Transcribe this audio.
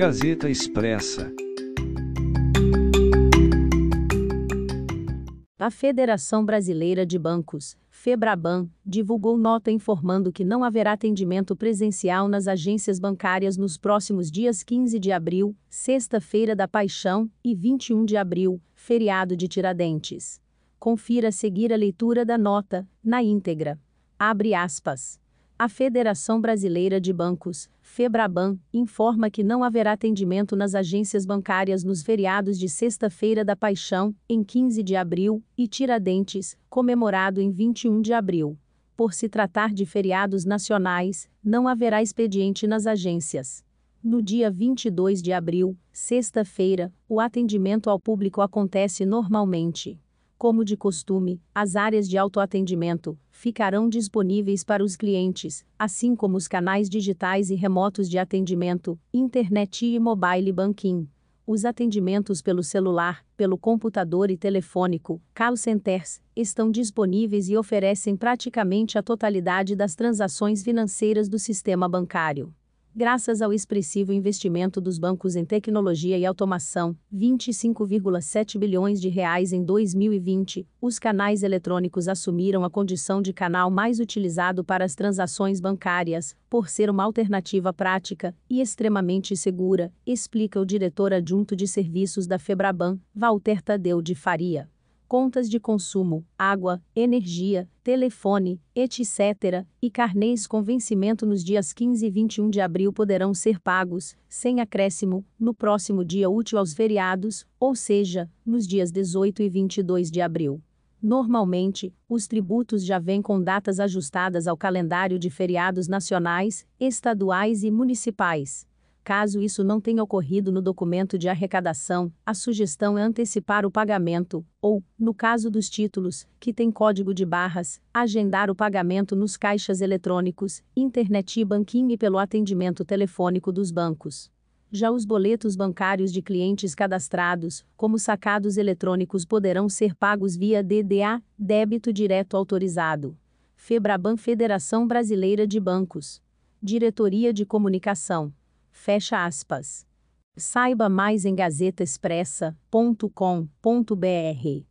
Gazeta Expressa. A Federação Brasileira de Bancos, Febraban, divulgou nota informando que não haverá atendimento presencial nas agências bancárias nos próximos dias 15 de abril, Sexta-feira da Paixão, e 21 de abril, feriado de Tiradentes. Confira a seguir a leitura da nota, na íntegra. Abre aspas. A Federação Brasileira de Bancos, Febraban, informa que não haverá atendimento nas agências bancárias nos feriados de Sexta-feira da Paixão, em 15 de abril, e Tiradentes, comemorado em 21 de abril. Por se tratar de feriados nacionais, não haverá expediente nas agências. No dia 22 de abril, sexta-feira, o atendimento ao público acontece normalmente. Como de costume, as áreas de autoatendimento ficarão disponíveis para os clientes, assim como os canais digitais e remotos de atendimento, internet e mobile banking. Os atendimentos pelo celular, pelo computador e telefônico, call centers, estão disponíveis e oferecem praticamente a totalidade das transações financeiras do sistema bancário. Graças ao expressivo investimento dos bancos em tecnologia e automação, 25,7 bilhões de reais em 2020, os canais eletrônicos assumiram a condição de canal mais utilizado para as transações bancárias, por ser uma alternativa prática e extremamente segura, explica o diretor adjunto de serviços da Febraban, Walter Tadeu de Faria contas de consumo, água, energia, telefone, etc., e carnês com vencimento nos dias 15 e 21 de abril poderão ser pagos, sem acréscimo, no próximo dia útil aos feriados, ou seja, nos dias 18 e 22 de abril. Normalmente, os tributos já vêm com datas ajustadas ao calendário de feriados nacionais, estaduais e municipais. Caso isso não tenha ocorrido no documento de arrecadação, a sugestão é antecipar o pagamento, ou, no caso dos títulos, que tem código de barras, agendar o pagamento nos caixas eletrônicos, internet e banking e pelo atendimento telefônico dos bancos. Já os boletos bancários de clientes cadastrados, como sacados eletrônicos, poderão ser pagos via DDA, débito direto autorizado. Febraban Federação Brasileira de Bancos. Diretoria de Comunicação. Fecha aspas. Saiba mais em gazetaexpressa.com.br.